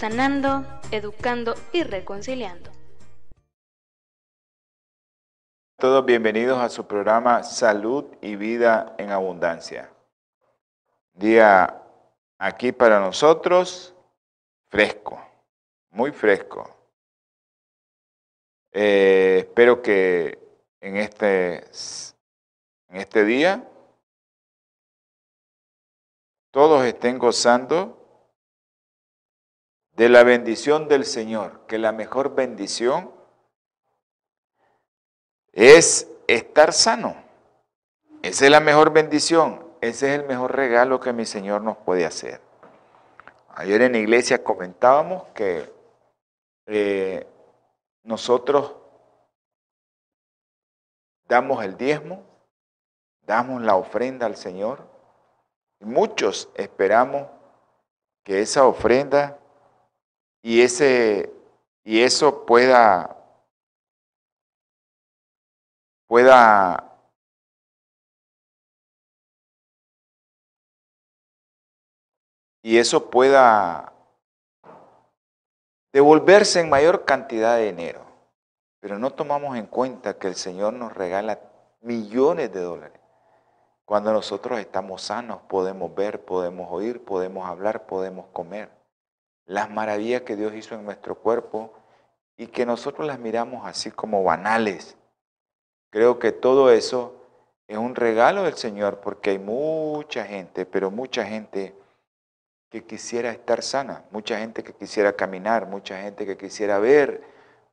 sanando, educando y reconciliando. Todos bienvenidos a su programa Salud y Vida en Abundancia. Día aquí para nosotros fresco, muy fresco. Eh, espero que en este, en este día todos estén gozando de la bendición del Señor, que la mejor bendición es estar sano. Esa es la mejor bendición, ese es el mejor regalo que mi Señor nos puede hacer. Ayer en la iglesia comentábamos que eh, nosotros damos el diezmo, damos la ofrenda al Señor, y muchos esperamos que esa ofrenda y, ese, y eso pueda, pueda y eso pueda devolverse en mayor cantidad de dinero. Pero no tomamos en cuenta que el Señor nos regala millones de dólares. Cuando nosotros estamos sanos podemos ver, podemos oír, podemos hablar, podemos comer las maravillas que Dios hizo en nuestro cuerpo y que nosotros las miramos así como banales. Creo que todo eso es un regalo del Señor porque hay mucha gente, pero mucha gente que quisiera estar sana, mucha gente que quisiera caminar, mucha gente que quisiera ver,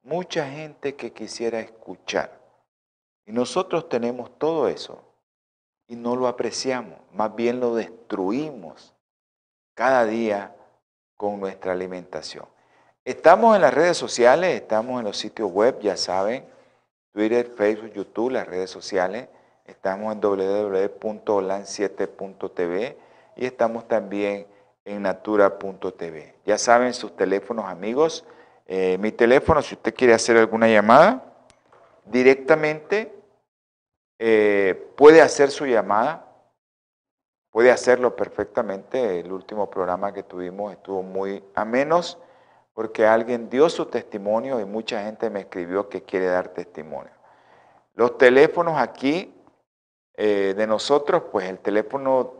mucha gente que quisiera escuchar. Y nosotros tenemos todo eso y no lo apreciamos, más bien lo destruimos cada día con nuestra alimentación. Estamos en las redes sociales, estamos en los sitios web, ya saben, Twitter, Facebook, YouTube, las redes sociales. Estamos en www.olan7.tv y estamos también en natura.tv. Ya saben sus teléfonos amigos. Eh, mi teléfono, si usted quiere hacer alguna llamada, directamente eh, puede hacer su llamada puede hacerlo perfectamente. El último programa que tuvimos estuvo muy a menos porque alguien dio su testimonio y mucha gente me escribió que quiere dar testimonio. Los teléfonos aquí eh, de nosotros, pues el teléfono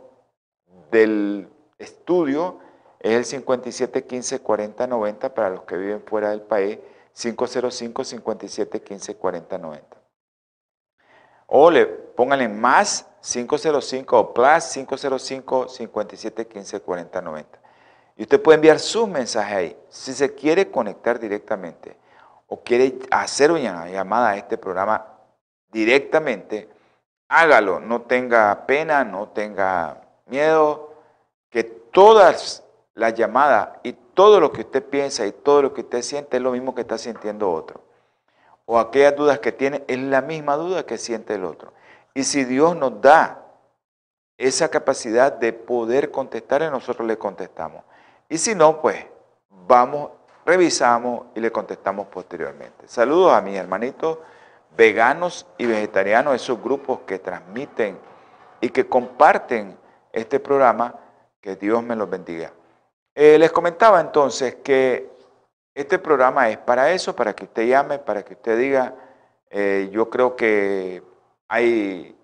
del estudio es el 5715 4090 para los que viven fuera del país, 505 5715 4090. O le pónganle más 505 o plus 505 57 15 40 90. Y usted puede enviar su mensaje ahí. Si se quiere conectar directamente o quiere hacer una llamada a este programa directamente, hágalo. No tenga pena, no tenga miedo, que todas las llamadas y todo lo que usted piensa y todo lo que usted siente es lo mismo que está sintiendo otro. O aquellas dudas que tiene es la misma duda que siente el otro. Y si Dios nos da esa capacidad de poder contestar, nosotros le contestamos. Y si no, pues vamos, revisamos y le contestamos posteriormente. Saludos a mis hermanitos veganos y vegetarianos, esos grupos que transmiten y que comparten este programa, que Dios me los bendiga. Eh, les comentaba entonces que este programa es para eso, para que usted llame, para que usted diga, eh, yo creo que hay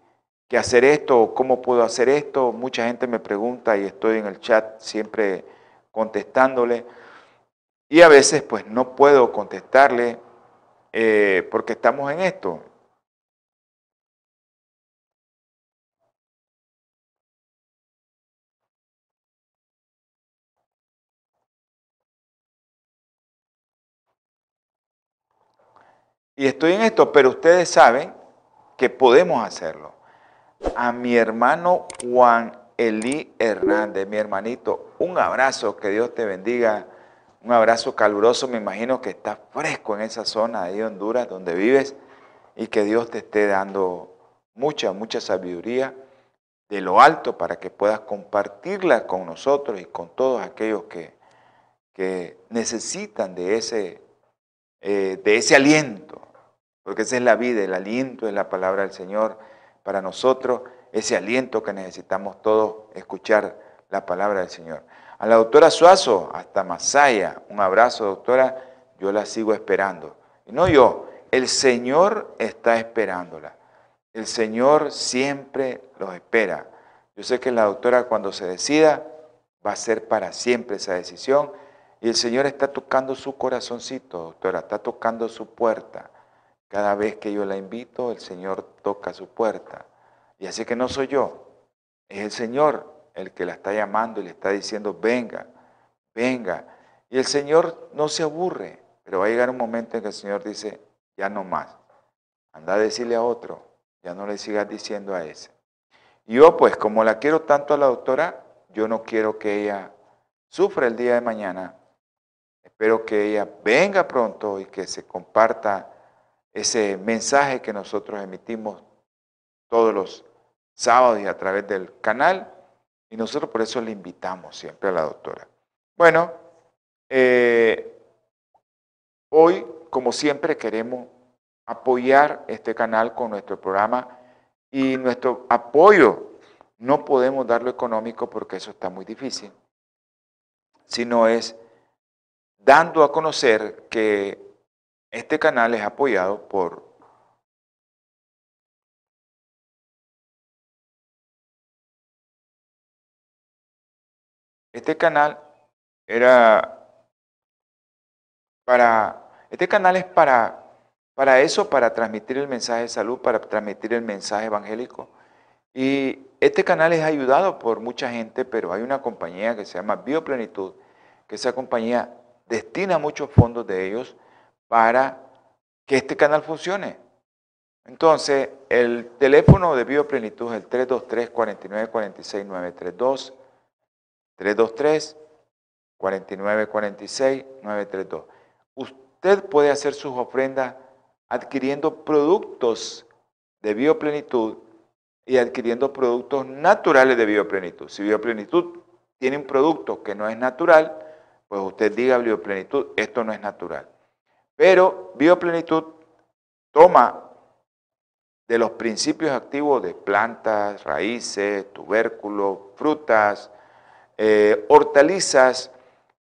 que hacer esto, cómo puedo hacer esto. Mucha gente me pregunta y estoy en el chat siempre contestándole. Y a veces pues no puedo contestarle eh, porque estamos en esto. Y estoy en esto, pero ustedes saben que podemos hacerlo. A mi hermano Juan Elí Hernández, mi hermanito, un abrazo, que Dios te bendiga. Un abrazo caluroso, me imagino que está fresco en esa zona de Honduras donde vives y que Dios te esté dando mucha, mucha sabiduría de lo alto para que puedas compartirla con nosotros y con todos aquellos que, que necesitan de ese, eh, de ese aliento, porque esa es la vida, el aliento es la palabra del Señor para nosotros, ese aliento que necesitamos todos escuchar la palabra del Señor. A la doctora Suazo, hasta Masaya, un abrazo doctora, yo la sigo esperando. Y no yo, el Señor está esperándola. El Señor siempre los espera. Yo sé que la doctora cuando se decida va a ser para siempre esa decisión y el Señor está tocando su corazoncito, doctora, está tocando su puerta. Cada vez que yo la invito, el Señor toca su puerta. Y así que no soy yo, es el Señor el que la está llamando y le está diciendo, venga, venga. Y el Señor no se aburre, pero va a llegar un momento en que el Señor dice, ya no más. Anda a decirle a otro, ya no le sigas diciendo a ese. Y yo, pues, como la quiero tanto a la doctora, yo no quiero que ella sufra el día de mañana. Espero que ella venga pronto y que se comparta ese mensaje que nosotros emitimos todos los sábados y a través del canal. Y nosotros por eso le invitamos siempre a la doctora. Bueno, eh, hoy, como siempre, queremos apoyar este canal con nuestro programa y nuestro apoyo no podemos darlo económico porque eso está muy difícil, sino es dando a conocer que este canal es apoyado por Este canal era para, este canal es para, para eso, para transmitir el mensaje de salud, para transmitir el mensaje evangélico. Y este canal es ayudado por mucha gente, pero hay una compañía que se llama Bioplenitud, que esa compañía destina muchos fondos de ellos para que este canal funcione. Entonces, el teléfono de Bioplenitud es el 323 4946 932 323 4946 932. Usted puede hacer sus ofrendas adquiriendo productos de bioplenitud y adquiriendo productos naturales de bioplenitud. Si bioplenitud tiene un producto que no es natural, pues usted diga bioplenitud, esto no es natural. Pero bioplenitud toma de los principios activos de plantas, raíces, tubérculos, frutas, eh, hortalizas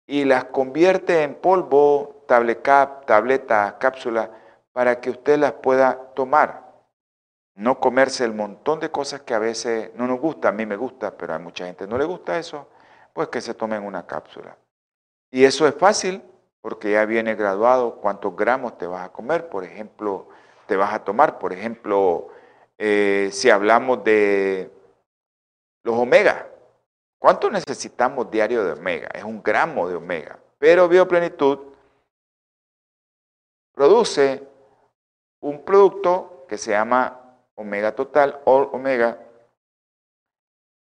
y las convierte en polvo, tablecap, tableta, cápsula, para que usted las pueda tomar. No comerse el montón de cosas que a veces no nos gusta, a mí me gusta, pero a mucha gente no le gusta eso, pues que se tomen una cápsula. Y eso es fácil porque ya viene graduado cuántos gramos te vas a comer, por ejemplo, te vas a tomar. Por ejemplo, eh, si hablamos de los omega, ¿Cuánto necesitamos diario de omega? Es un gramo de omega. Pero Bioplenitud produce un producto que se llama omega total o omega,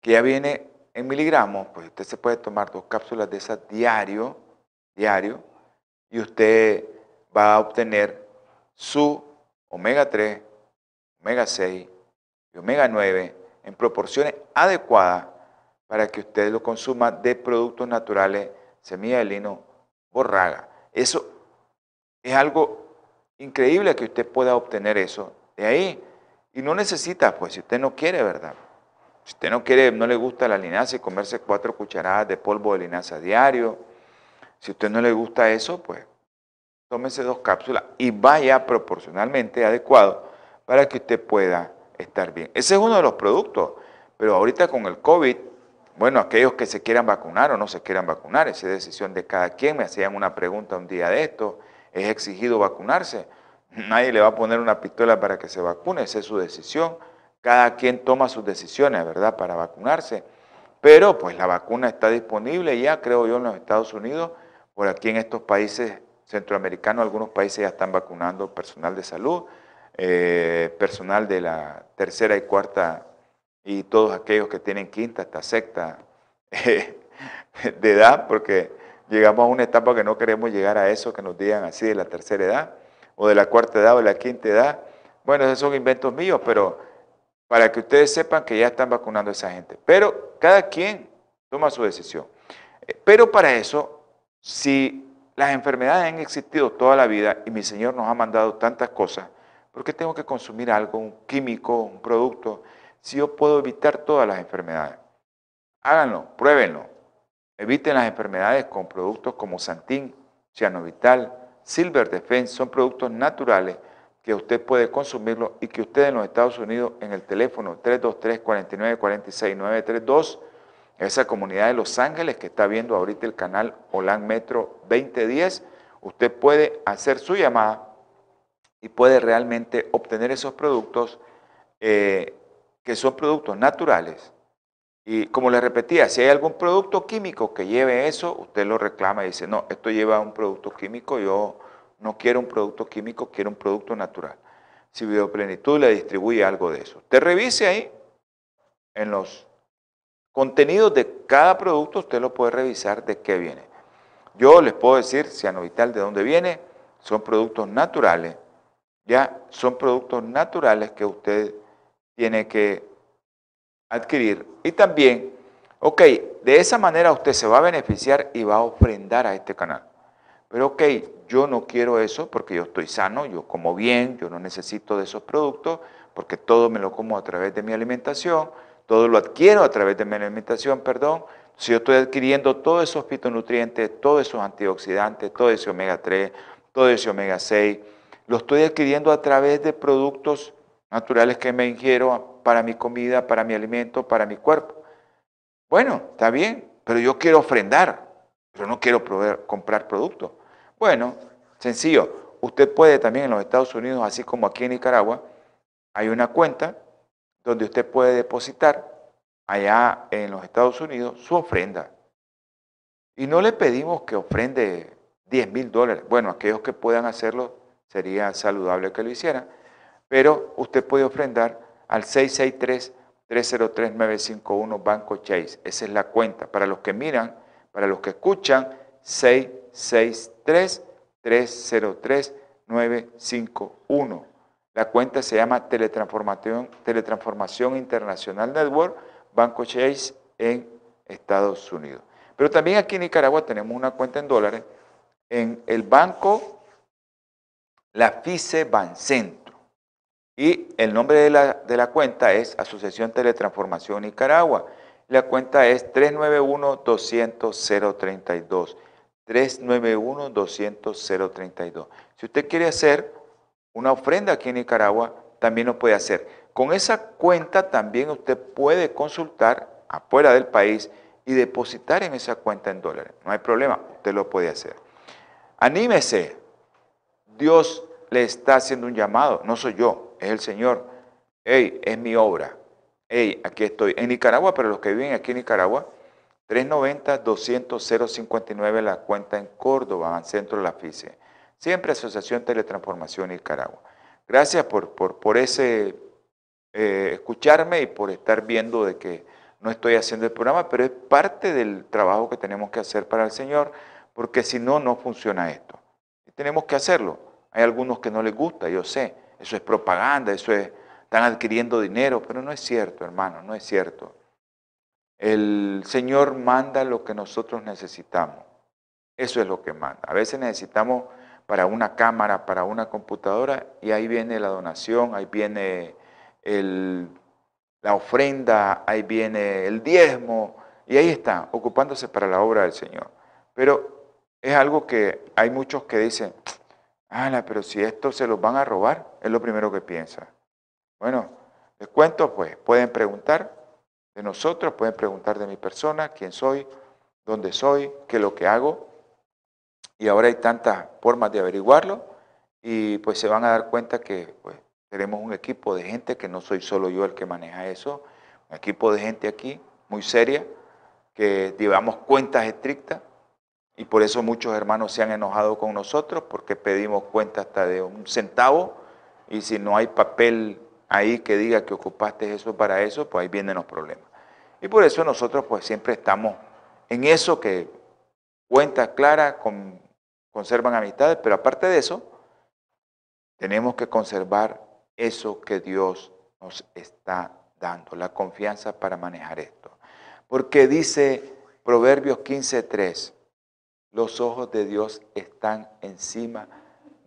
que ya viene en miligramos, pues usted se puede tomar dos cápsulas de esas diario, diario, y usted va a obtener su omega 3, omega 6 y omega 9 en proporciones adecuadas para que usted lo consuma de productos naturales, semilla de lino, borraga. Eso es algo increíble que usted pueda obtener eso de ahí. Y no necesita, pues si usted no quiere, ¿verdad? Si usted no quiere, no le gusta la linaza y comerse cuatro cucharadas de polvo de linaza diario, si a usted no le gusta eso, pues tómese dos cápsulas y vaya proporcionalmente adecuado para que usted pueda estar bien. Ese es uno de los productos, pero ahorita con el COVID bueno, aquellos que se quieran vacunar o no se quieran vacunar, esa es decisión de cada quien. Me hacían una pregunta un día de esto, ¿es exigido vacunarse? Nadie le va a poner una pistola para que se vacune, esa es su decisión. Cada quien toma sus decisiones, ¿verdad?, para vacunarse. Pero pues la vacuna está disponible ya, creo yo, en los Estados Unidos. Por aquí en estos países centroamericanos, algunos países ya están vacunando personal de salud, eh, personal de la tercera y cuarta y todos aquellos que tienen quinta hasta sexta de edad, porque llegamos a una etapa que no queremos llegar a eso, que nos digan así de la tercera edad, o de la cuarta edad o de la quinta edad. Bueno, esos son inventos míos, pero para que ustedes sepan que ya están vacunando a esa gente. Pero cada quien toma su decisión. Eh, pero para eso, si las enfermedades han existido toda la vida y mi Señor nos ha mandado tantas cosas, ¿por qué tengo que consumir algo, un químico, un producto, si yo puedo evitar todas las enfermedades? Háganlo, pruébenlo. Eviten las enfermedades con productos como Santín, Cianovital, Silver Defense, son productos naturales que usted puede consumirlo y que usted en los Estados Unidos en el teléfono 323 49 46 932 esa comunidad de Los Ángeles que está viendo ahorita el canal Holan Metro 2010, usted puede hacer su llamada y puede realmente obtener esos productos eh, que son productos naturales. Y como le repetía, si hay algún producto químico que lleve eso, usted lo reclama y dice, no, esto lleva un producto químico, yo no quiero un producto químico, quiero un producto natural. Si Bioplenitud le distribuye algo de eso. Te revise ahí en los contenidos de cada producto, usted lo puede revisar de qué viene. Yo les puedo decir, Cianovital, de dónde viene, son productos naturales, ya son productos naturales que usted tiene que adquirir. Y también, ok, de esa manera usted se va a beneficiar y va a ofrendar a este canal. Pero ok, yo no quiero eso porque yo estoy sano, yo como bien, yo no necesito de esos productos porque todo me lo como a través de mi alimentación, todo lo adquiero a través de mi alimentación, perdón. Si yo estoy adquiriendo todos esos fitonutrientes, todos esos antioxidantes, todo ese omega 3, todo ese omega 6, lo estoy adquiriendo a través de productos naturales que me ingiero para mi comida, para mi alimento, para mi cuerpo. Bueno, está bien, pero yo quiero ofrendar, pero no quiero comprar productos. Bueno, sencillo. Usted puede también en los Estados Unidos, así como aquí en Nicaragua, hay una cuenta donde usted puede depositar allá en los Estados Unidos su ofrenda. Y no le pedimos que ofrende 10 mil dólares. Bueno, aquellos que puedan hacerlo sería saludable que lo hicieran. Pero usted puede ofrendar al 663-303-951 Banco Chase. Esa es la cuenta. Para los que miran, para los que escuchan, 663-303-951. La cuenta se llama Teletransformación, Internacional Network, Banco Chase en Estados Unidos. Pero también aquí en Nicaragua tenemos una cuenta en dólares en el banco La FICE Bancentro. Y el nombre de la, de la cuenta es Asociación Teletransformación Nicaragua. La cuenta es 391-200-032. 391-200-032. Si usted quiere hacer una ofrenda aquí en Nicaragua, también lo puede hacer. Con esa cuenta también usted puede consultar afuera del país y depositar en esa cuenta en dólares. No hay problema, usted lo puede hacer. Anímese. Dios le está haciendo un llamado. No soy yo, es el Señor. Hey, es mi obra. Hey, aquí estoy. En Nicaragua, pero los que viven aquí en Nicaragua, 390-200-059 la cuenta en Córdoba, en centro de la FICE. Siempre Asociación Teletransformación Nicaragua. Gracias por, por, ese eh, escucharme y por estar viendo de que no estoy haciendo el programa, pero es parte del trabajo que tenemos que hacer para el Señor, porque si no, no funciona esto. Y tenemos que hacerlo. Hay algunos que no les gusta, yo sé. Eso es propaganda, eso es, están adquiriendo dinero, pero no es cierto, hermano, no es cierto. El Señor manda lo que nosotros necesitamos. Eso es lo que manda. A veces necesitamos para una cámara, para una computadora, y ahí viene la donación, ahí viene la ofrenda, ahí viene el diezmo, y ahí está, ocupándose para la obra del Señor. Pero es algo que hay muchos que dicen, ala, pero si esto se los van a robar, es lo primero que piensa. Bueno, les cuento, pues, pueden preguntar de nosotros, pueden preguntar de mi persona, quién soy, dónde soy, qué es lo que hago, y ahora hay tantas formas de averiguarlo y pues se van a dar cuenta que pues, tenemos un equipo de gente, que no soy solo yo el que maneja eso, un equipo de gente aquí muy seria, que llevamos cuentas estrictas y por eso muchos hermanos se han enojado con nosotros porque pedimos cuenta hasta de un centavo y si no hay papel ahí que diga que ocupaste eso para eso, pues ahí vienen los problemas. Y por eso nosotros pues siempre estamos en eso que cuentas claras, conservan amistades, pero aparte de eso, tenemos que conservar eso que Dios nos está dando, la confianza para manejar esto. Porque dice Proverbios 15:3, los ojos de Dios están encima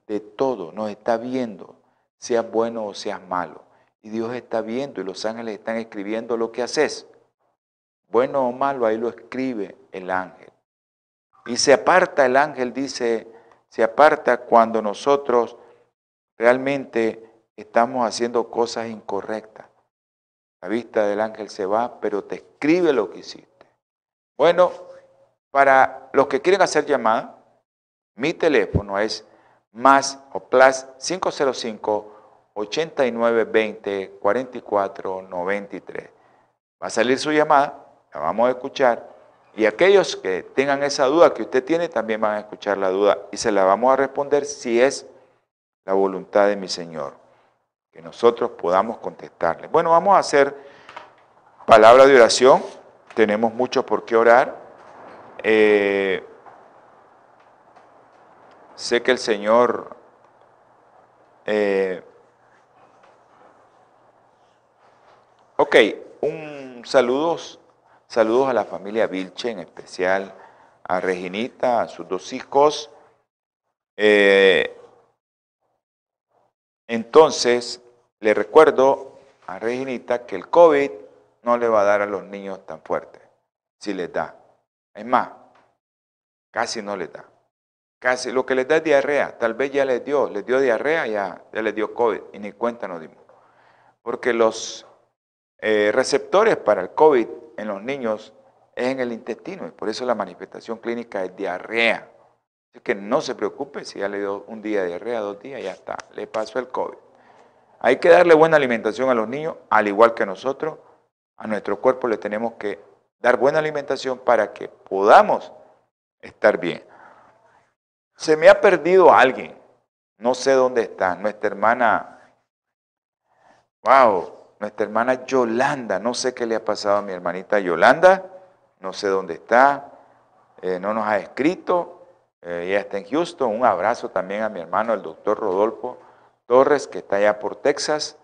de todo, nos está viendo, seas bueno o seas malo. Y Dios está viendo y los ángeles están escribiendo lo que haces. Bueno o malo, ahí lo escribe el ángel. Y se aparta el ángel, dice, se aparta cuando nosotros realmente estamos haciendo cosas incorrectas. La vista del ángel se va, pero te escribe lo que hiciste. Bueno, para los que quieren hacer llamada, mi teléfono es más o plus 505 8920 4493. Va a salir su llamada, la vamos a escuchar. Y aquellos que tengan esa duda que usted tiene, también van a escuchar la duda y se la vamos a responder si es la voluntad de mi Señor. Que nosotros podamos contestarle. Bueno, vamos a hacer palabra de oración. Tenemos mucho por qué orar. Eh, sé que el Señor eh, ok, un saludos, saludos a la familia Vilche, en especial a Reginita, a sus dos hijos. Eh, entonces, le recuerdo a Reginita que el COVID no le va a dar a los niños tan fuerte, si les da. Es más, casi no les da. Casi lo que les da es diarrea. Tal vez ya les dio, les dio diarrea, ya, ya les dio COVID y ni cuenta nos dimos. Porque los eh, receptores para el COVID en los niños es en el intestino y por eso la manifestación clínica es diarrea. Así que no se preocupe si ya le dio un día de diarrea, dos días, ya está, le pasó el COVID. Hay que darle buena alimentación a los niños, al igual que nosotros, a nuestro cuerpo le tenemos que dar buena alimentación para que podamos estar bien. Se me ha perdido alguien, no sé dónde está, nuestra hermana, wow, nuestra hermana Yolanda, no sé qué le ha pasado a mi hermanita Yolanda, no sé dónde está, eh, no nos ha escrito, eh, ella está en Houston, un abrazo también a mi hermano, el doctor Rodolfo Torres, que está allá por Texas,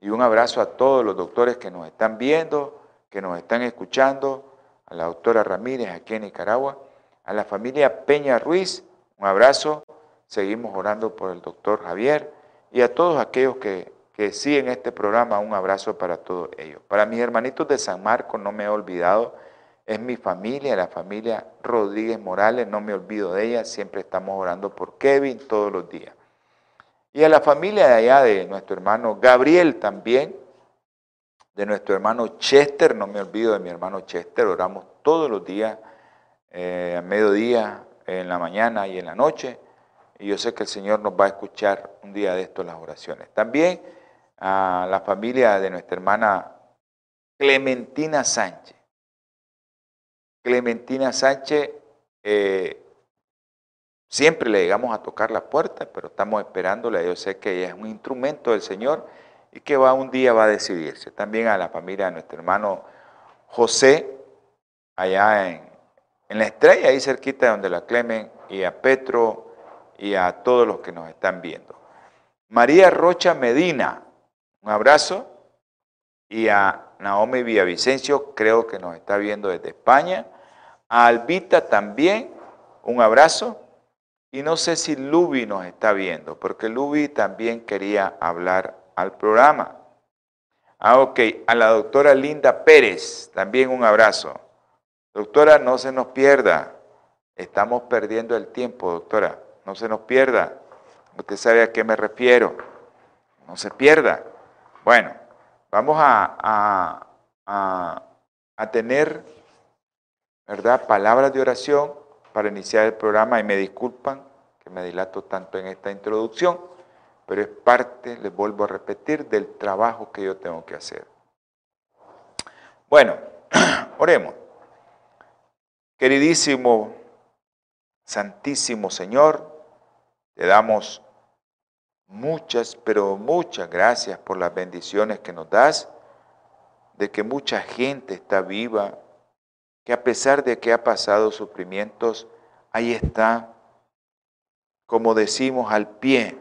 y un abrazo a todos los doctores que nos están viendo, que nos están escuchando, a la doctora Ramírez aquí en Nicaragua, a la familia Peña Ruiz, un abrazo, seguimos orando por el doctor Javier y a todos aquellos que, que siguen este programa, un abrazo para todos ellos. Para mis hermanitos de San Marcos no me he olvidado, es mi familia, la familia Rodríguez Morales, no me olvido de ella, siempre estamos orando por Kevin todos los días. Y a la familia de allá de nuestro hermano Gabriel también, de nuestro hermano Chester, no me olvido de mi hermano Chester, oramos todos los días, eh, a mediodía, en la mañana y en la noche, y yo sé que el Señor nos va a escuchar un día de esto las oraciones. También a la familia de nuestra hermana Clementina Sánchez. Clementina Sánchez, eh, siempre le llegamos a tocar la puerta, pero estamos esperándola. Yo sé que ella es un instrumento del Señor y que va un día va a decidirse. También a la familia de nuestro hermano José, allá en, en la estrella, ahí cerquita de donde la Clemen, y a Petro y a todos los que nos están viendo. María Rocha Medina, un abrazo. Y a Naomi Villavicencio, creo que nos está viendo desde España. A Albita también, un abrazo. Y no sé si Lubi nos está viendo, porque Lubi también quería hablar al programa. Ah, ok. A la doctora Linda Pérez, también un abrazo. Doctora, no se nos pierda. Estamos perdiendo el tiempo, doctora. No se nos pierda. Usted sabe a qué me refiero. No se pierda. Bueno, vamos a, a, tener, ¿verdad?, palabras de oración para iniciar el programa y me disculpan que me dilato tanto en esta introducción, pero es parte, les vuelvo a repetir, del trabajo que yo tengo que hacer. Bueno, oremos. Queridísimo, Santísimo Señor, te damos muchas, pero muchas gracias por las bendiciones que nos das, de que mucha gente está viva, que a pesar de que ha pasado sufrimientos, ahí está, como decimos, al pie.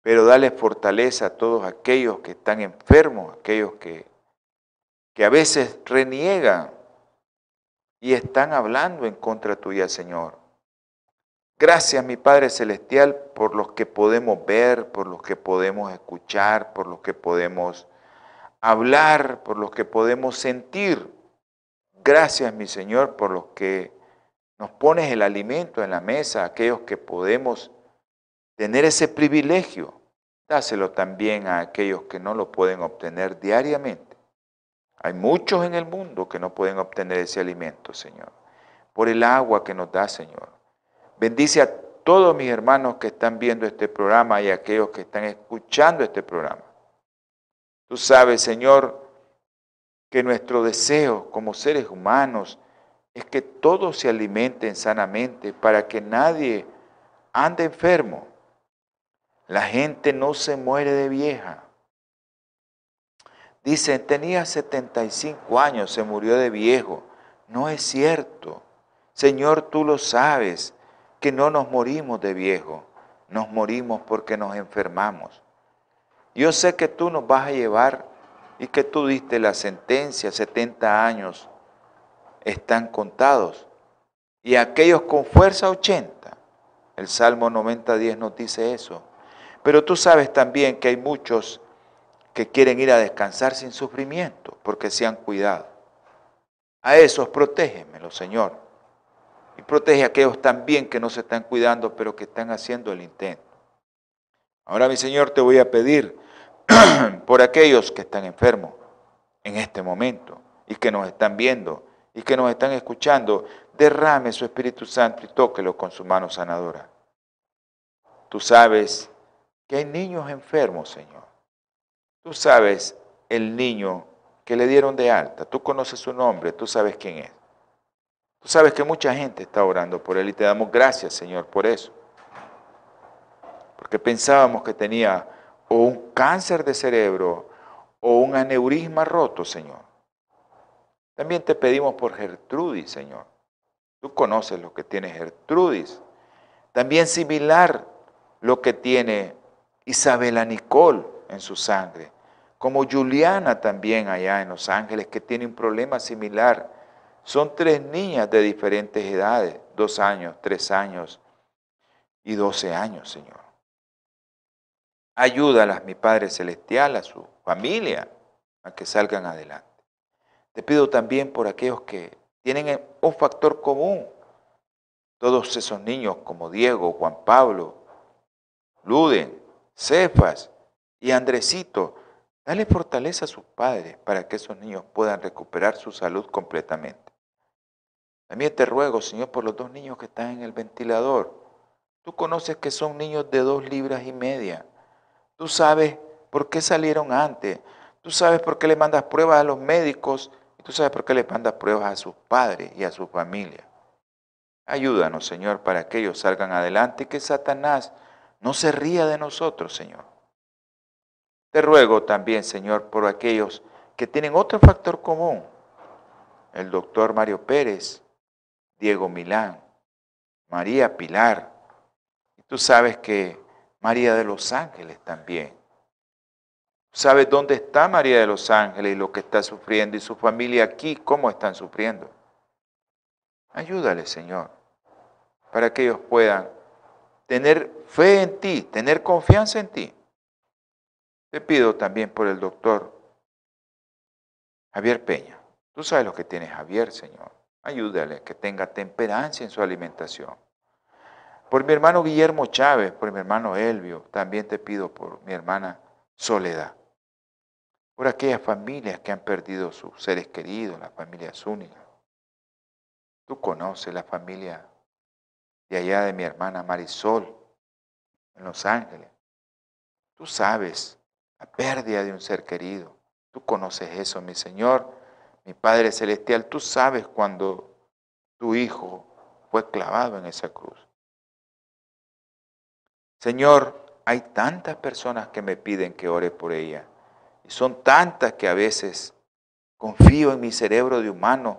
Pero dale fortaleza a todos aquellos que están enfermos, aquellos que, que a veces reniegan y están hablando en contra tuya, Señor. Gracias, mi Padre Celestial, por los que podemos ver, por los que podemos escuchar, por los que podemos hablar, por los que podemos sentir. Gracias, mi Señor, por los que nos pones el alimento en la mesa, aquellos que podemos tener ese privilegio. Dáselo también a aquellos que no lo pueden obtener diariamente. Hay muchos en el mundo que no pueden obtener ese alimento, Señor, por el agua que nos da, Señor. Bendice a todos mis hermanos que están viendo este programa y a aquellos que están escuchando este programa. Tú sabes, Señor, que nuestro deseo como seres humanos es que todos se alimenten sanamente para que nadie ande enfermo. La gente no se muere de vieja. Dicen, tenía 75 años, se murió de viejo. No es cierto. Señor, tú lo sabes, que no nos morimos de viejo, nos morimos porque nos enfermamos. Yo sé que tú nos vas a llevar y que tú diste la sentencia, 70 años están contados. Y aquellos con fuerza 80. El Salmo 90.10 nos dice eso. Pero tú sabes también que hay muchos que quieren ir a descansar sin sufrimiento porque se han cuidado. A esos protégemelo, Señor. Y protege a aquellos también que no se están cuidando, pero que están haciendo el intento. Ahora, mi Señor, te voy a pedir por aquellos que están enfermos en este momento y que nos están viendo y que nos están escuchando, derrame su Espíritu Santo y tóquelo con su mano sanadora. Tú sabes que hay niños enfermos, Señor. Tú sabes el niño que le dieron de alta. Tú conoces su nombre, tú sabes quién es. Tú sabes que mucha gente está orando por él y te damos gracias, Señor, por eso. Porque pensábamos que tenía o un cáncer de cerebro o un aneurisma roto, Señor. También te pedimos por Gertrudis, Señor. Tú conoces lo que tiene Gertrudis. También similar lo que tiene Isabela Nicole en su sangre. Como Juliana también allá en Los Ángeles, que tiene un problema similar. Son tres niñas de diferentes edades, dos años, tres años y doce años, Señor. Ayúdalas, mi Padre Celestial, a su familia, a que salgan adelante. Te pido también por aquellos que tienen un factor común. Todos esos niños como Diego, Juan Pablo, Luden, Cefas y Andresito, dale fortaleza a sus padres para que esos niños puedan recuperar su salud completamente. También te ruego, Señor, por los dos niños que están en el ventilador. Tú conoces que son niños de dos libras y media. Tú sabes por qué salieron antes. Tú sabes por qué le mandas pruebas a los médicos y tú sabes por qué le mandas pruebas a sus padres y a su familia. Ayúdanos, Señor, para que ellos salgan adelante y que Satanás no se ría de nosotros, Señor. Te ruego también, Señor, por aquellos que tienen otro factor común. El doctor Mario Pérez, Diego Milán, María Pilar. Y tú sabes que María de los Ángeles también. ¿Sabes dónde está María de los Ángeles y lo que está sufriendo y su familia aquí, cómo están sufriendo? Ayúdale, Señor, para que ellos puedan tener fe en ti, tener confianza en ti. Te pido también por el doctor Javier Peña. Tú sabes lo que tiene Javier, Señor. Ayúdale que tenga temperancia en su alimentación. Por mi hermano Guillermo Chávez, por mi hermano Elvio, también te pido por mi hermana Soledad. Por aquellas familias que han perdido sus seres queridos, las familias únicas. Tú conoces la familia de allá de mi hermana Marisol, en Los Ángeles. Tú sabes la pérdida de un ser querido. Tú conoces eso, mi Señor, mi Padre Celestial. Tú sabes cuando tu hijo fue clavado en esa cruz. Señor, hay tantas personas que me piden que ore por ella. Y son tantas que a veces confío en mi cerebro de humano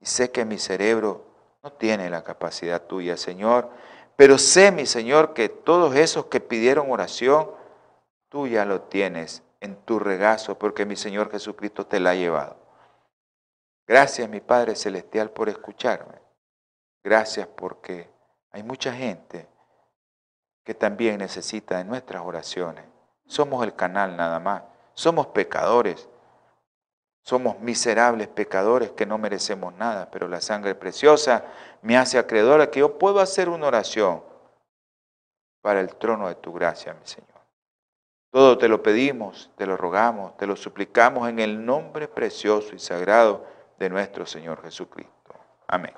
y sé que mi cerebro No tiene la capacidad tuya, Señor. Pero sé, mi Señor, que todos esos que pidieron oración, tú ya lo tienes en tu regazo, porque mi Señor Jesucristo te la ha llevado. Gracias, mi Padre Celestial, por escucharme. Gracias porque hay mucha gente que también necesita de nuestras oraciones. Somos el canal nada más. Somos pecadores. Somos miserables pecadores que no merecemos nada, pero la sangre preciosa me hace acreedor a que yo puedo hacer una oración para el trono de tu gracia, mi Señor. Todo te lo pedimos, te lo rogamos, te lo suplicamos en el nombre precioso y sagrado de nuestro Señor Jesucristo. Amén.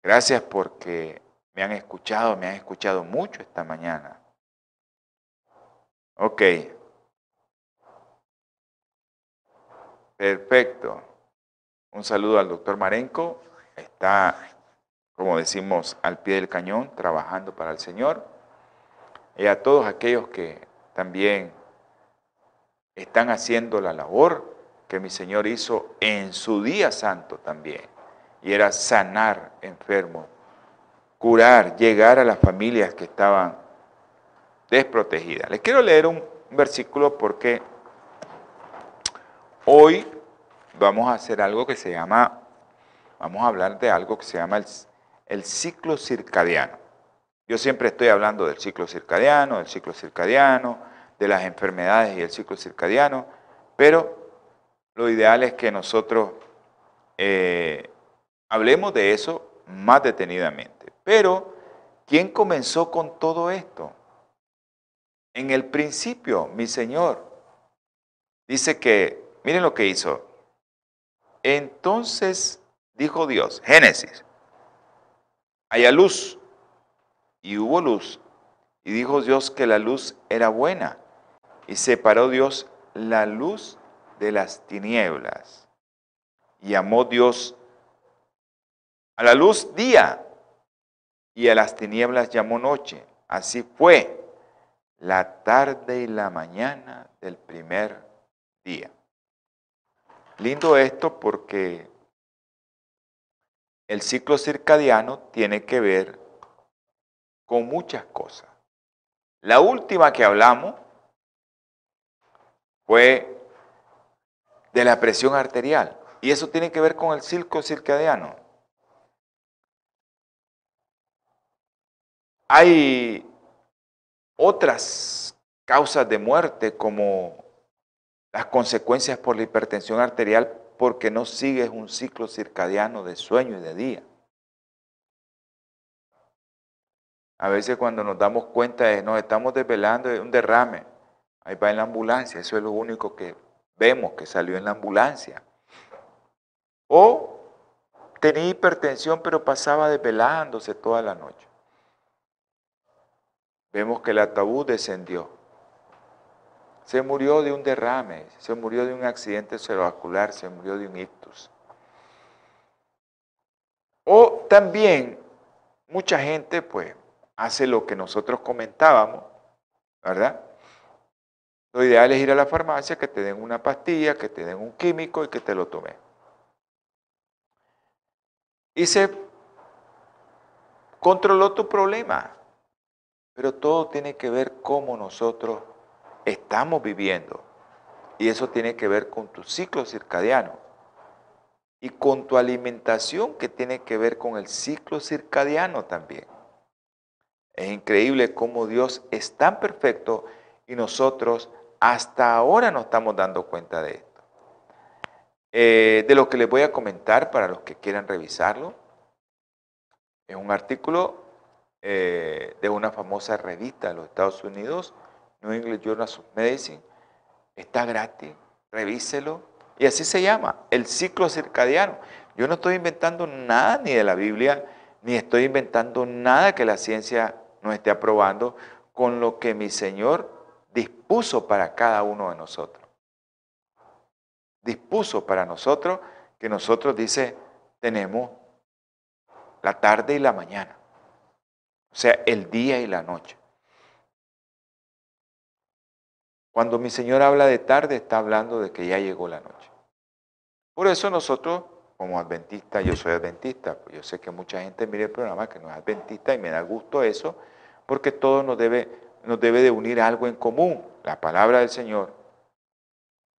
Gracias porque me han escuchado, me han escuchado mucho esta mañana. Ok. Perfecto. Un saludo al doctor Marenco. Está, como decimos, al pie del cañón, trabajando para el Señor. Y a todos aquellos que también están haciendo la labor que mi Señor hizo en su día santo también. Y era sanar enfermos, curar, llegar a las familias que estaban desprotegidas. Les quiero leer un versículo porque Hoy vamos a hacer algo que se llama, vamos a hablar de algo que se llama el, ciclo circadiano. Yo siempre estoy hablando del ciclo circadiano, del ciclo circadiano, de las enfermedades y el ciclo circadiano, pero lo ideal es que nosotros eh, hablemos de eso más detenidamente. Pero, ¿quién comenzó con todo esto? En el principio, mi Señor, dice que Miren lo que hizo. Entonces dijo Dios, Génesis, haya luz. Y hubo luz. Y dijo Dios que la luz era buena. Y separó Dios la luz de las tinieblas. Y llamó Dios a la luz día y a las tinieblas llamó noche. Así fue la tarde y la mañana del primer día. Lindo esto porque el ciclo circadiano tiene que ver con muchas cosas. La última que hablamos fue de la presión arterial y eso tiene que ver con el ciclo circadiano. Hay otras causas de muerte como las consecuencias por la hipertensión arterial porque no sigues un ciclo circadiano de sueño y de día. A veces cuando nos damos cuenta de nos estamos desvelando de un derrame, ahí va en la ambulancia, eso es lo único que vemos que salió en la ambulancia. O tenía hipertensión pero pasaba desvelándose toda la noche. Vemos que el ataúd descendió se murió de un derrame, se murió de un accidente cerebrovascular, se murió de un ictus. O también mucha gente pues hace lo que nosotros comentábamos, ¿verdad? Lo ideal es ir a la farmacia, que te den una pastilla, que te den un químico y que te lo tomes. Y se controló tu problema. Pero todo tiene que ver cómo nosotros estamos viviendo. Y eso tiene que ver con tu ciclo circadiano y con tu alimentación que tiene que ver con el ciclo circadiano también. Es increíble cómo Dios es tan perfecto y nosotros hasta ahora no estamos dando cuenta de esto. Eh, de lo que les voy a comentar para los que quieran revisarlo, es un artículo eh, de una famosa revista de los Estados Unidos New English Journal of Medicine. Está gratis, revíselo. Y así se llama, el ciclo circadiano. Yo no estoy inventando nada ni de la Biblia, ni estoy inventando nada que la ciencia no esté aprobando con lo que mi Señor dispuso para cada uno de nosotros. Dispuso para nosotros que nosotros, dice, tenemos la tarde y la mañana. O sea, el día y la noche. Cuando mi Señor habla de tarde, está hablando de que ya llegó la noche. Por eso nosotros como adventista, yo soy adventista, yo sé que mucha gente mire el programa que no es adventista y me da gusto eso, porque todo nos debe, nos debe de unir algo en común, la palabra del Señor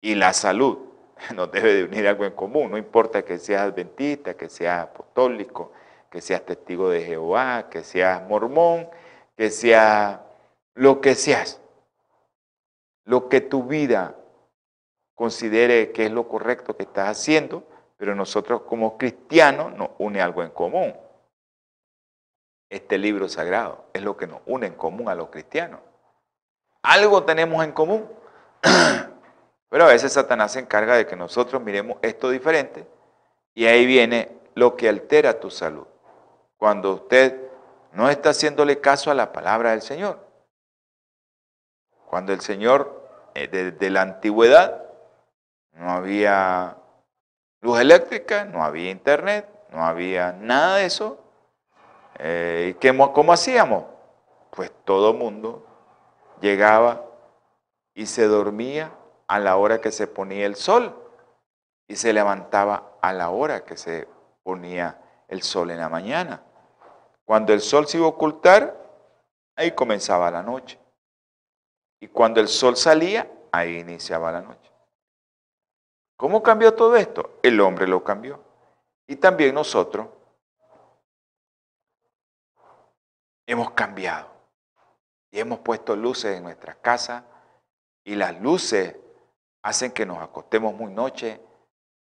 y la salud nos debe de unir algo en común, no importa que seas adventista, que seas apostólico, que seas testigo de Jehová, que seas mormón, que seas lo que seas, lo que tu vida considere que es lo correcto que estás haciendo, pero nosotros como cristianos nos une algo en común. Este libro sagrado es lo que nos une en común a los cristianos. Algo tenemos en común. Pero a veces Satanás se encarga de que nosotros miremos esto diferente y ahí viene lo que altera tu salud. Cuando usted no está haciéndole caso a la palabra del Señor. Cuando el Señor, desde eh, la antigüedad, no había luz eléctrica, no había internet, no había nada de eso. Eh, ¿Y cómo hacíamos? Pues todo mundo llegaba y se dormía a la hora que se ponía el sol y se levantaba a la hora que se ponía el sol en la mañana. Cuando el sol se iba a ocultar, ahí comenzaba la noche. Y cuando el sol salía, ahí iniciaba la noche. ¿Cómo cambió todo esto? El hombre lo cambió. Y también nosotros hemos cambiado. Y hemos puesto luces en nuestras casas. Y las luces hacen que nos acostemos muy noche.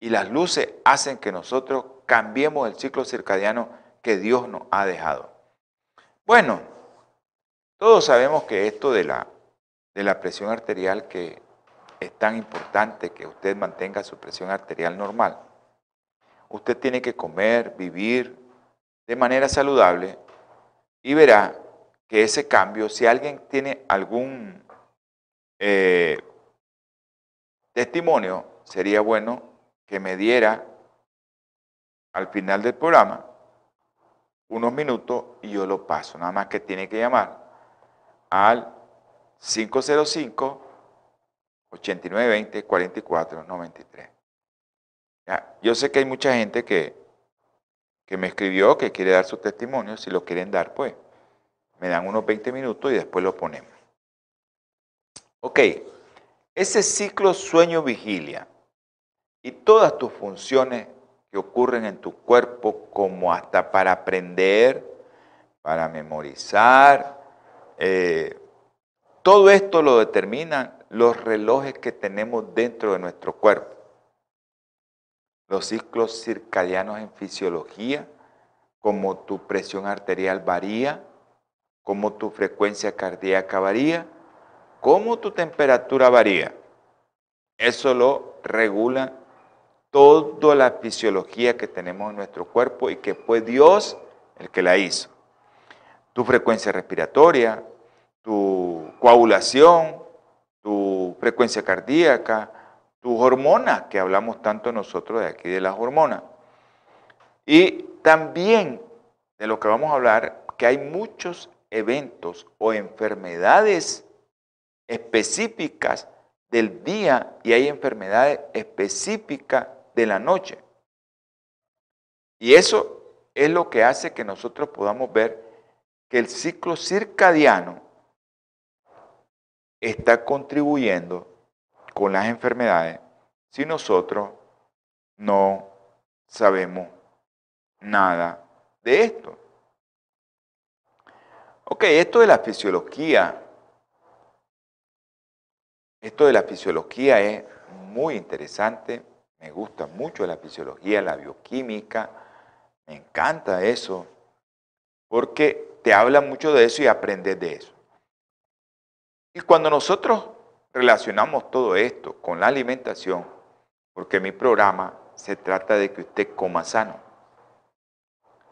Y las luces hacen que nosotros cambiemos el ciclo circadiano que Dios nos ha dejado. Bueno, todos sabemos que esto de la, de la presión arterial que es tan importante que usted mantenga su presión arterial normal. Usted tiene que comer, vivir de manera saludable y verá que ese cambio, si alguien tiene algún eh, testimonio, sería bueno que me diera al final del programa unos minutos y yo lo paso. Nada más que tiene que llamar al 505 8920 44 93. yo sé que hay mucha gente que, que me escribió que quiere dar su testimonio. Si lo quieren dar, pues me dan unos 20 minutos y después lo ponemos. Ok, ese ciclo sueño-vigilia y todas tus funciones que ocurren en tu cuerpo, como hasta para aprender, para memorizar, eh, todo esto lo determinan los relojes que tenemos dentro de nuestro cuerpo. Los ciclos circadianos en fisiología, como tu presión arterial varía, como tu frecuencia cardíaca varía, como tu temperatura varía. Eso lo regula toda la fisiología que tenemos en nuestro cuerpo y que fue Dios el que la hizo. Tu frecuencia respiratoria, tu coagulación, tu frecuencia cardíaca, tus hormonas, que hablamos tanto nosotros de aquí de las hormonas. Y también de lo que vamos a hablar, que hay muchos eventos o enfermedades específicas del día y hay enfermedades específicas de la noche. Y eso es lo que hace que nosotros podamos ver que el ciclo circadiano está contribuyendo con las enfermedades si nosotros no sabemos nada de esto. Ok, esto de la fisiología, esto de la fisiología es muy interesante, me gusta mucho la fisiología, la bioquímica, me encanta eso, porque te habla mucho de eso y aprendes de eso. Y cuando nosotros relacionamos todo esto con la alimentación, porque mi programa se trata de que usted coma sano.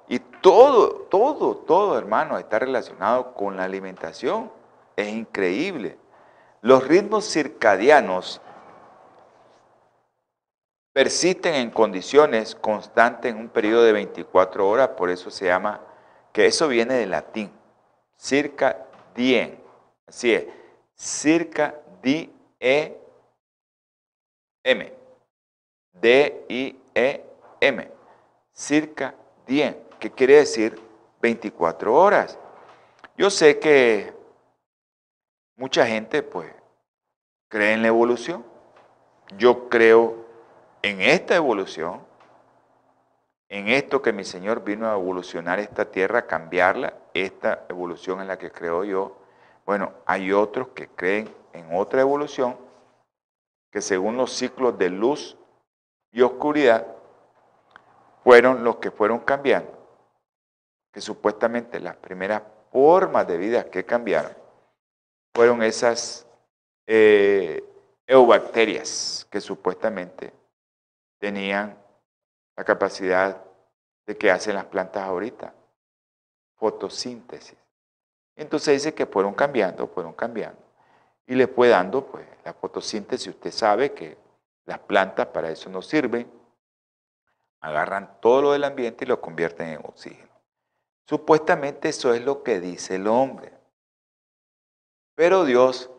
Y todo, todo, todo, hermano, está relacionado con la alimentación. Es increíble. Los ritmos circadianos persisten en condiciones constantes en un periodo de 24 horas, por eso se llama, que eso viene del latín, circa diem. Así es, circa D-E-M. D-I-E-M. circadiano, que quiere decir 24 horas. Yo sé que mucha gente pues cree en la evolución. Yo creo en esta evolución, en esto que mi Señor vino a evolucionar esta tierra, cambiarla, esta evolución en la que creo yo. Bueno, hay otros que creen en otra evolución que según los ciclos de luz y oscuridad fueron los que fueron cambiando, que supuestamente las primeras formas de vida que cambiaron fueron esas eh, eubacterias que supuestamente tenían la capacidad de que hacen las plantas ahorita, fotosíntesis. Entonces dice que fueron cambiando, fueron cambiando. Y le fue dando, pues, la fotosíntesis. Usted sabe que las plantas para eso no sirven. Agarran todo lo del ambiente y lo convierten en oxígeno. Supuestamente eso es lo que dice el hombre. Pero Dios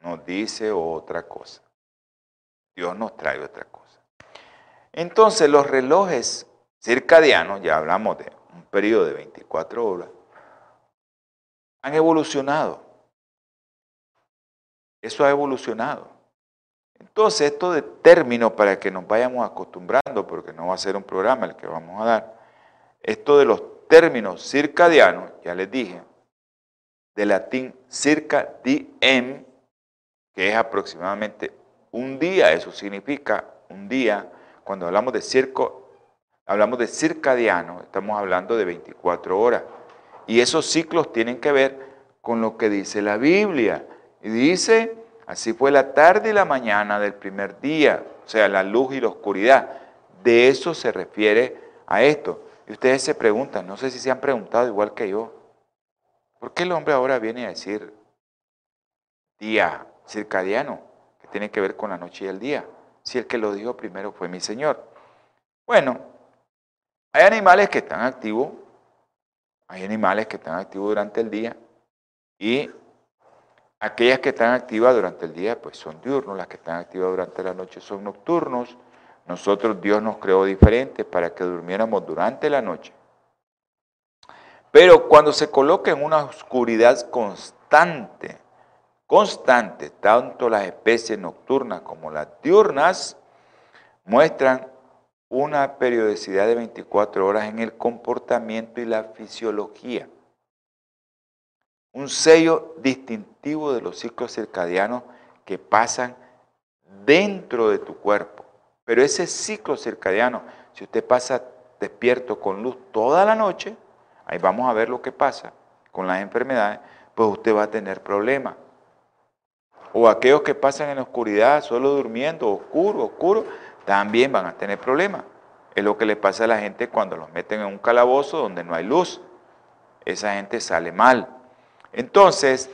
nos dice otra cosa. Dios nos trae otra cosa. Entonces los relojes circadianos, ya hablamos de un periodo de 24 horas, han evolucionado. Eso ha evolucionado. Entonces, esto de término para que nos vayamos acostumbrando, porque no va a ser un programa el que vamos a dar, esto de los términos circadianos, ya les dije, de latín circa diem, que es aproximadamente un día, eso significa un día, cuando hablamos de circo, hablamos de circadiano, estamos hablando de 24 horas. Y esos ciclos tienen que ver con lo que dice la Biblia. Y dice, así fue la tarde y la mañana del primer día, o sea, la luz y la oscuridad. De eso se refiere a esto. Y ustedes se preguntan, no sé si se han preguntado igual que yo, ¿por qué el hombre ahora viene a decir día circadiano, que tiene que ver con la noche y el día? Si el que lo dijo primero fue mi Señor. Bueno, hay animales que están activos, hay animales que están activos durante el día y aquellas que están activas durante el día pues son diurnos, las que están activas durante la noche son nocturnos. Nosotros Dios nos creó diferentes para que durmiéramos durante la noche. Pero cuando se coloca en una oscuridad constante, constante, tanto las especies nocturnas como las diurnas muestran una periodicidad de 24 horas en el comportamiento y la fisiología. Un sello distintivo de los ciclos circadianos que pasan dentro de tu cuerpo. Pero ese ciclo circadiano, si usted pasa despierto con luz toda la noche, ahí vamos a ver lo que pasa con las enfermedades, pues usted va a tener problemas. O aquellos que pasan en la oscuridad, solo durmiendo, oscuro, oscuro, también van a tener problemas. Es lo que le pasa a la gente cuando los meten en un calabozo donde no hay luz. Esa gente sale mal. Entonces,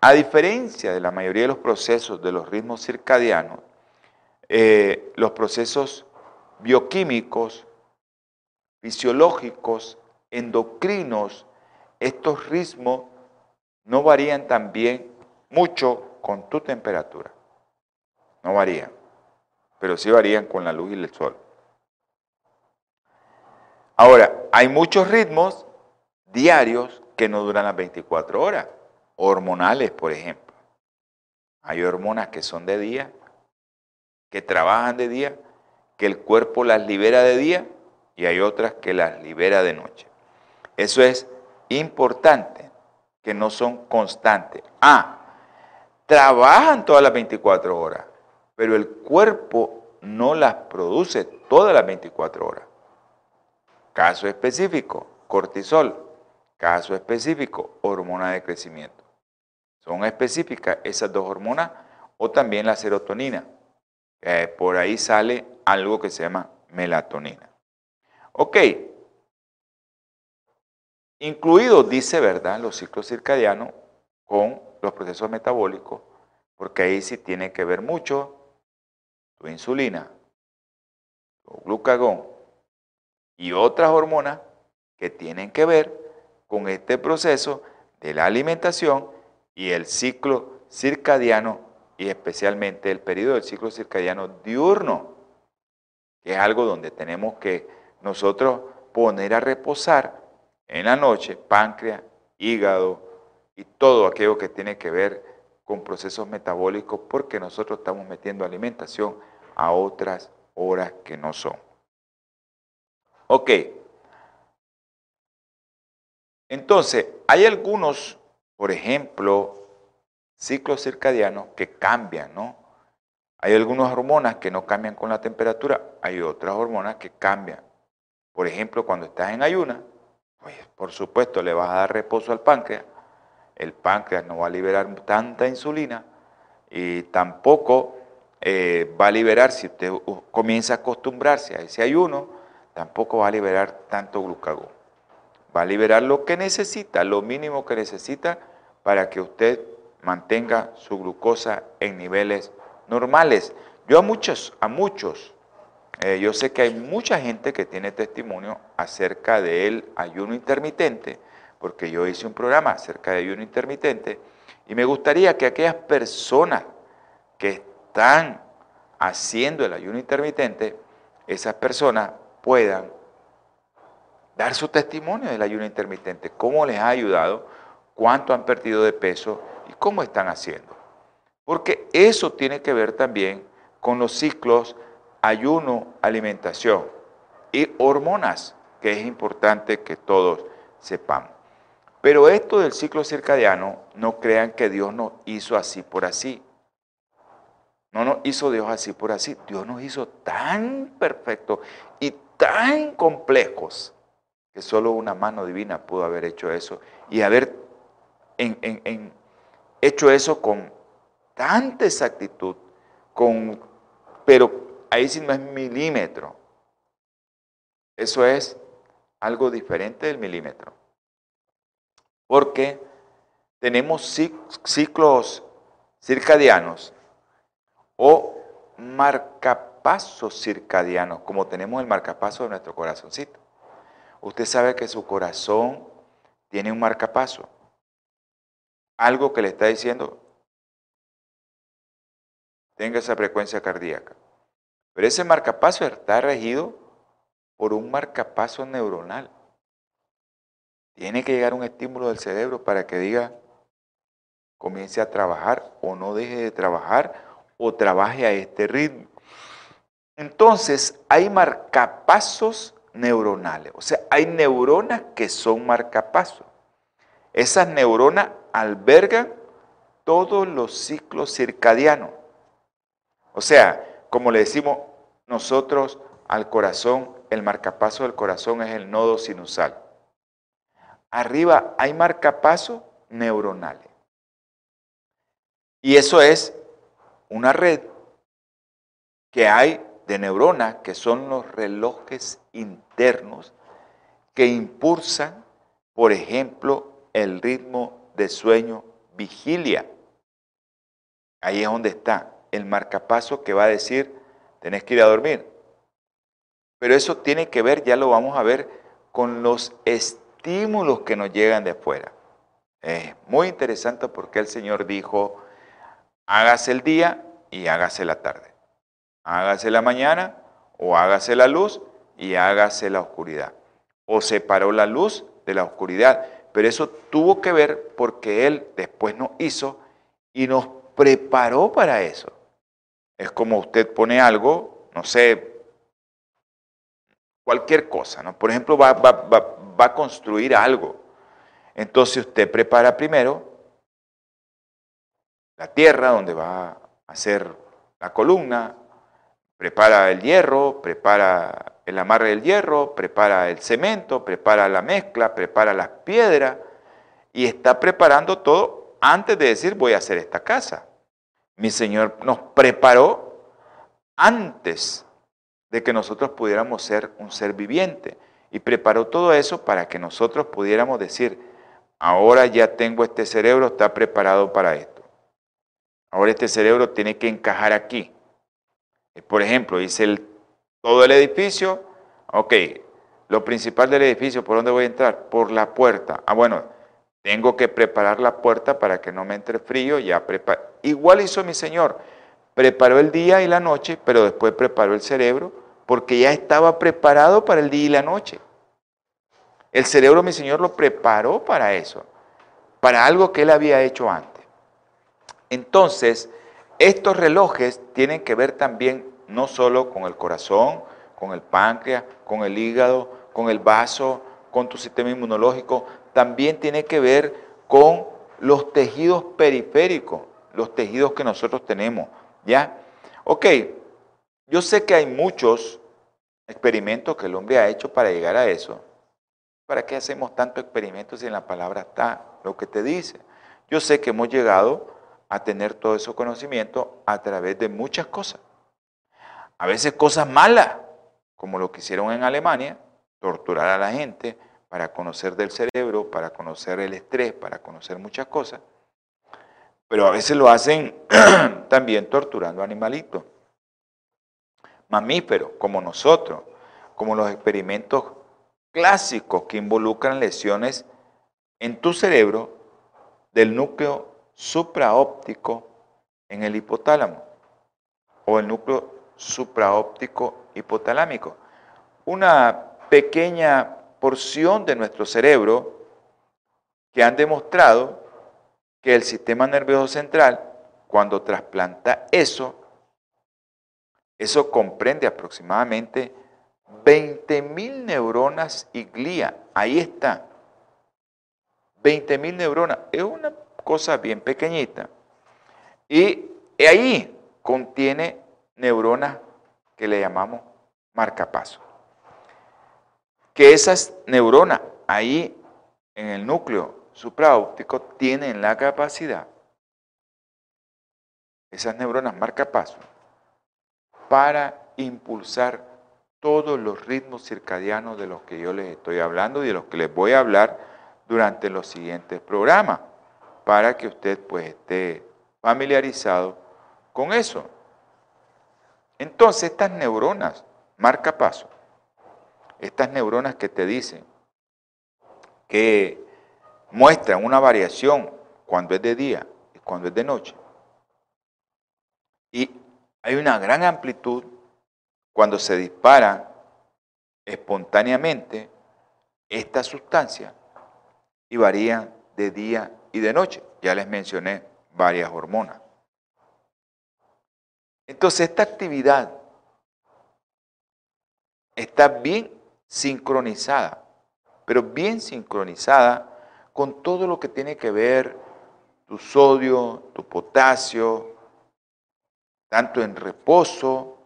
a diferencia de la mayoría de los procesos de los ritmos circadianos, eh, los procesos bioquímicos, fisiológicos, endocrinos, estos ritmos no varían también mucho con tu temperatura. No varían, pero sí varían con la luz y el sol. Ahora, hay muchos ritmos diarios que no duran las 24 horas, hormonales, por ejemplo. Hay hormonas que son de día que trabajan de día, que el cuerpo las libera de día y hay otras que las libera de noche. Eso es importante, que no son constantes. Ah, trabajan todas las 24 horas, pero el cuerpo no las produce todas las 24 horas. Caso específico, cortisol. Caso específico, hormona de crecimiento. Son específicas esas dos hormonas o también la serotonina. Por ahí sale algo que se llama melatonina. Ok. Incluidos, dice, ¿verdad?, los ciclos circadianos con los procesos metabólicos, porque ahí sí tiene que ver mucho tu insulina, tu glucagón y otras hormonas que tienen que ver con este proceso de la alimentación y el ciclo circadiano y especialmente el periodo del ciclo circadiano diurno, que es algo donde tenemos que nosotros poner a reposar en la noche páncreas, hígado y todo aquello que tiene que ver con procesos metabólicos porque nosotros estamos metiendo alimentación a otras horas que no son. Ok. Entonces, hay algunos, por ejemplo, ciclos circadianos que cambian, ¿no? Hay algunas hormonas que no cambian con la temperatura, hay otras hormonas que cambian. Por ejemplo, cuando estás en ayuna, pues por supuesto le vas a dar reposo al páncreas, el páncreas no va a liberar tanta insulina y tampoco eh, va a liberar, si usted comienza a acostumbrarse a ese ayuno, tampoco va a liberar tanto glucagón. Va a liberar lo que necesita, lo mínimo que necesita para que usted mantenga su glucosa en niveles normales. Yo a muchos, a muchos, eh, yo sé que hay mucha gente que tiene testimonio acerca del ayuno intermitente, porque yo hice un programa acerca de ayuno intermitente, y me gustaría que aquellas personas que están haciendo el ayuno intermitente, esas personas puedan dar su testimonio del ayuno intermitente, cómo les ha ayudado, cuánto han perdido de peso y cómo están haciendo. Porque eso tiene que ver también con los ciclos ayuno, alimentación y hormonas, que es importante que todos sepamos. Pero esto del ciclo circadiano, no crean que Dios nos hizo así por así. No nos hizo Dios así por así. Dios nos hizo tan perfectos y tan complejos que solo una mano divina pudo haber hecho eso y haber hecho eso con tanta exactitud, con, pero ahí sí no es milímetro. Eso es algo diferente del milímetro. Porque tenemos ciclos circadianos o marcapasos circadianos, como tenemos el marcapaso de nuestro corazoncito. Usted sabe que su corazón tiene un marcapaso. Algo que le está diciendo, tenga esa frecuencia cardíaca. Pero ese marcapaso está regido por un marcapaso neuronal. Tiene que llegar un estímulo del cerebro para que diga, comience a trabajar o no deje de trabajar o trabaje a este ritmo. Entonces, hay marcapasos neuronales, o sea, hay neuronas que son marcapasos. Esas neuronas albergan todos los ciclos circadianos. O sea, como le decimos nosotros al corazón, el marcapaso del corazón es el nodo sinusal. Arriba hay marcapasos neuronales. Y eso es una red que hay de neuronas, que son los relojes internos, que impulsan, por ejemplo, el ritmo de sueño vigilia. Ahí es donde está el marcapaso que va a decir, tenés que ir a dormir. Pero eso tiene que ver, ya lo vamos a ver, con los estímulos que nos llegan de afuera. Es muy interesante porque el Señor dijo, hágase el día y hágase la tarde. Hágase la mañana o hágase la luz y hágase la oscuridad. O separó la luz de la oscuridad. Pero eso tuvo que ver porque Él después nos hizo y nos preparó para eso. Es como usted pone algo, no sé, cualquier cosa, ¿no? Por ejemplo, va, va a construir algo. Entonces usted prepara primero la tierra donde va a hacer la columna, prepara el hierro, prepara el amarre del hierro, prepara el cemento, prepara la mezcla, prepara las piedras y está preparando todo antes de decir voy a hacer esta casa. Mi Señor nos preparó antes de que nosotros pudiéramos ser un ser viviente y preparó todo eso para que nosotros pudiéramos decir, ahora ya tengo este cerebro, está preparado para esto. Ahora este cerebro tiene que encajar aquí. Por ejemplo, hice todo el edificio, ok, lo principal del edificio, ¿por dónde voy a entrar? Por la puerta. Ah, bueno, tengo que preparar la puerta para que no me entre frío, ya Igual hizo mi Señor, preparó el día y la noche, pero después preparó el cerebro porque ya estaba preparado para el día y la noche. El cerebro, mi Señor, lo preparó para eso, para algo que Él había hecho antes. Entonces, estos relojes tienen que ver también no solo con el corazón, con el páncreas, con el hígado, con el vaso, con tu sistema inmunológico, también tiene que ver con los tejidos periféricos, los tejidos que nosotros tenemos, ¿ya? Ok, yo sé que hay muchos experimentos que el hombre ha hecho para llegar a eso. ¿Para qué hacemos tantos experimentos si en la palabra está lo que te dice? Yo sé que hemos llegado a tener todo ese conocimiento a través de muchas cosas. A veces cosas malas, como lo que hicieron en Alemania, torturar a la gente para conocer del cerebro, para conocer el estrés, para conocer muchas cosas. Pero a veces lo hacen también torturando animalitos, mamíferos, como nosotros, como los experimentos clásicos que involucran lesiones en tu cerebro del núcleo supraóptico en el hipotálamo o el núcleo supraóptico hipotalámico. Una pequeña porción de nuestro cerebro que han demostrado que el sistema nervioso central, cuando trasplanta eso, eso comprende aproximadamente 20.000 neuronas y glía. Ahí está. 20.000 neuronas. Es una cosa bien pequeñita. Y ahí contiene neuronas que le llamamos marcapaso. Que esas neuronas ahí en el núcleo supraóptico tienen la capacidad, esas neuronas marcapaso, para impulsar todos los ritmos circadianos de los que yo les estoy hablando y de los que les voy a hablar durante los siguientes programas, para que usted pues esté familiarizado con eso. Entonces estas neuronas, marca paso, estas neuronas que te dicen que muestran una variación cuando es de día y cuando es de noche, y hay una gran amplitud cuando se dispara espontáneamente esta sustancia y varían de día y de noche. Ya les mencioné varias hormonas. Entonces esta actividad está bien sincronizada, pero bien sincronizada con todo lo que tiene que ver tu sodio, tu potasio, tanto en reposo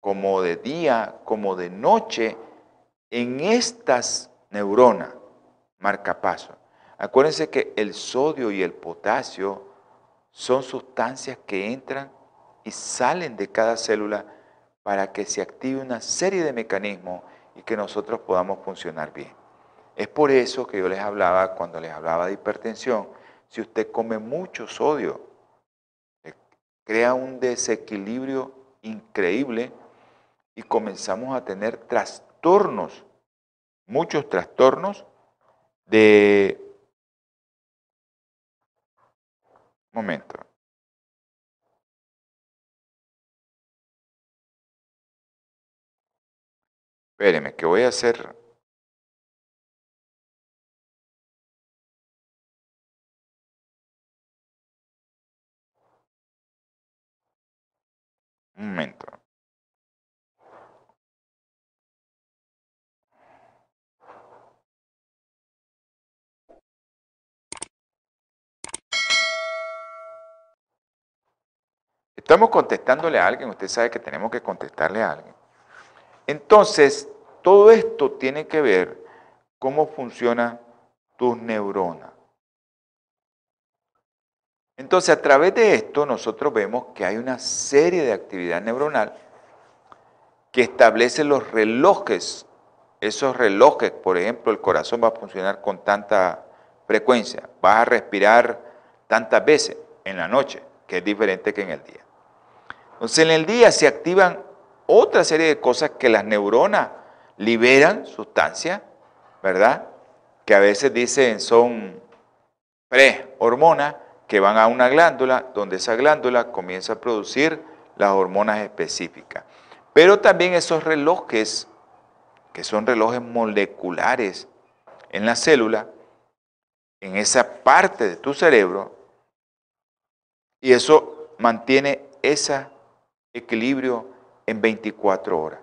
como de día, como de noche, en estas neuronas marcapasos. Acuérdense que el sodio y el potasio son sustancias que entran y salen de cada célula para que se active una serie de mecanismos y que nosotros podamos funcionar bien. Es por eso que yo les hablaba, cuando les hablaba de hipertensión, si usted come mucho sodio, crea un desequilibrio increíble y comenzamos a tener trastornos, muchos trastornos de... Momento. Espéreme, que voy a hacer Un momento. Estamos contestándole a alguien, usted sabe que tenemos que contestarle a alguien. Entonces, todo esto tiene que ver cómo funcionan tus neuronas. Entonces, a través de esto nosotros vemos que hay una serie de actividad neuronal que establece los relojes. Esos relojes, por ejemplo, el corazón va a funcionar con tanta frecuencia, vas a respirar tantas veces en la noche, que es diferente que en el día. Entonces, en el día se activan otra serie de cosas que las neuronas liberan sustancias, ¿verdad? Que a veces dicen son prehormonas que van a una glándula donde esa glándula comienza a producir las hormonas específicas. Pero también esos relojes, que son relojes moleculares en la célula, en esa parte de tu cerebro, y eso mantiene ese equilibrio en 24 horas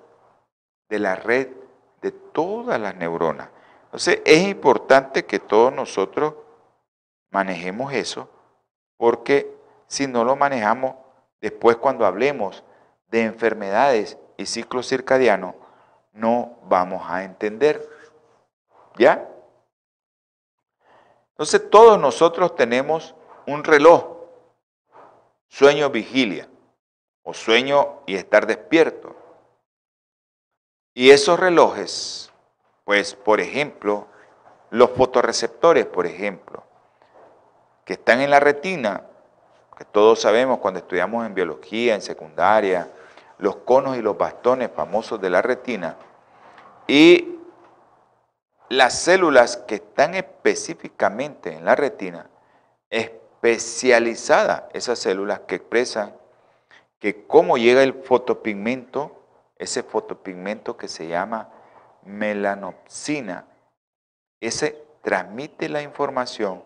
de la red de todas las neuronas. Entonces es importante que todos nosotros manejemos eso, porque si no lo manejamos, después cuando hablemos de enfermedades y ciclo circadiano, no vamos a entender. ¿Ya? Entonces todos nosotros tenemos un reloj, sueño vigilia, o sueño y estar despierto. Y esos relojes, pues por ejemplo, los fotorreceptores, por ejemplo, que están en la retina, que todos sabemos cuando estudiamos en biología, en secundaria, los conos y los bastones famosos de la retina, y las células que están específicamente en la retina, especializadas, esas células que expresan que cómo llega el fotopigmento, ese fotopigmento que se llama melanopsina, ese transmite la información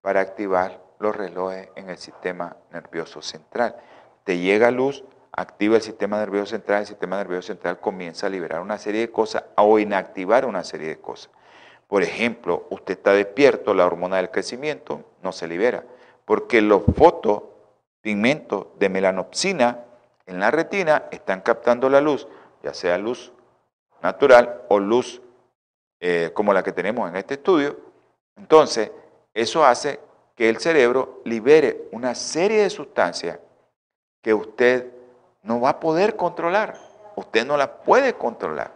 para activar los relojes en el sistema nervioso central. Te llega luz, activa el sistema nervioso central, el sistema nervioso central comienza a liberar una serie de cosas o inactivar una serie de cosas. Por ejemplo, usted está despierto, la hormona del crecimiento no se libera, porque los fotopigmentos de melanopsina en la retina están captando la luz, ya sea luz natural o luz eh, como la que tenemos en este estudio. Entonces, eso hace que el cerebro libere una serie de sustancias que usted no va a poder controlar. Usted no la puede controlar.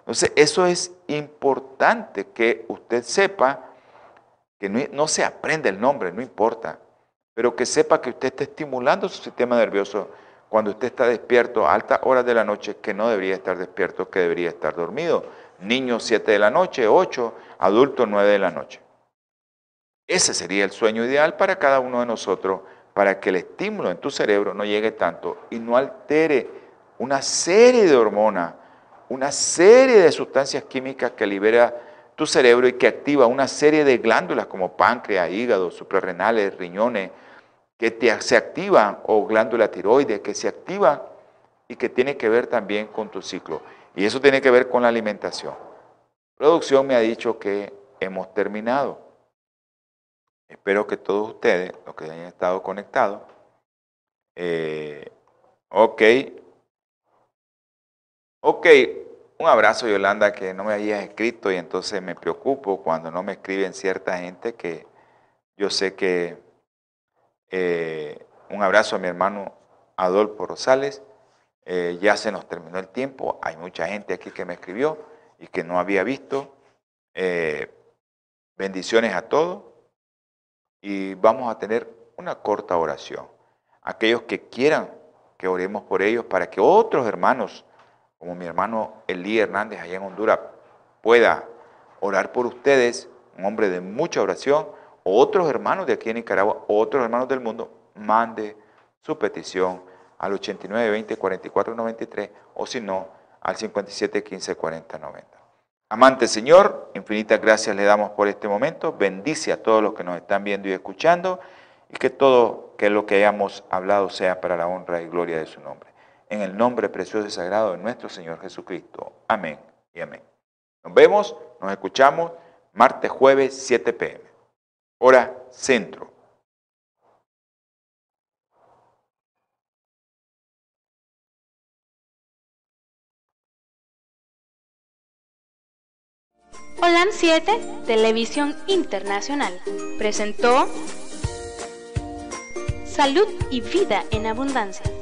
Entonces, eso es importante que usted sepa, que no, se aprende el nombre, no importa, pero que sepa que usted está estimulando su sistema nervioso cuando usted está despierto a altas horas de la noche, que no debería estar despierto, que debería estar dormido. Niños 7 de la noche, 8, adultos 9 de la noche. Ese sería el sueño ideal para cada uno de nosotros, para que el estímulo en tu cerebro no llegue tanto y no altere una serie de hormonas, una serie de sustancias químicas que libera tu cerebro y que activa una serie de glándulas como páncreas, hígado, suprarrenales, riñones, que se activan, o glándula tiroides, que se activan y que tiene que ver también con tu ciclo. Y eso tiene que ver con la alimentación. Producción me ha dicho que hemos terminado. Espero que todos ustedes, los que hayan estado conectados, eh, ok, ok, un abrazo Yolanda que no me habías escrito y entonces me preocupo cuando no me escriben cierta gente que yo sé que eh, un abrazo a mi hermano Adolfo Rosales, eh, ya se nos terminó el tiempo, hay mucha gente aquí que me escribió y que no había visto. bendiciones a todos y vamos a tener una corta oración. Aquellos que quieran que oremos por ellos para que otros hermanos, como mi hermano Elí Hernández allá en Honduras, pueda orar por ustedes, un hombre de mucha oración, o otros hermanos de aquí en Nicaragua, otros hermanos del mundo, mande su petición al 89 20 44 93 o si no al 57 15 40 90. Amante Señor, infinitas gracias le damos por este momento. Bendice a todos los que nos están viendo y escuchando y que todo lo que hayamos hablado sea para la honra y gloria de su nombre. En el nombre precioso y sagrado de nuestro Señor Jesucristo. Amén y amén. Nos vemos, nos escuchamos martes, jueves, 7 pm. Hora centro. Holan 7, Televisión Internacional, presentó Salud y Vida en Abundancia.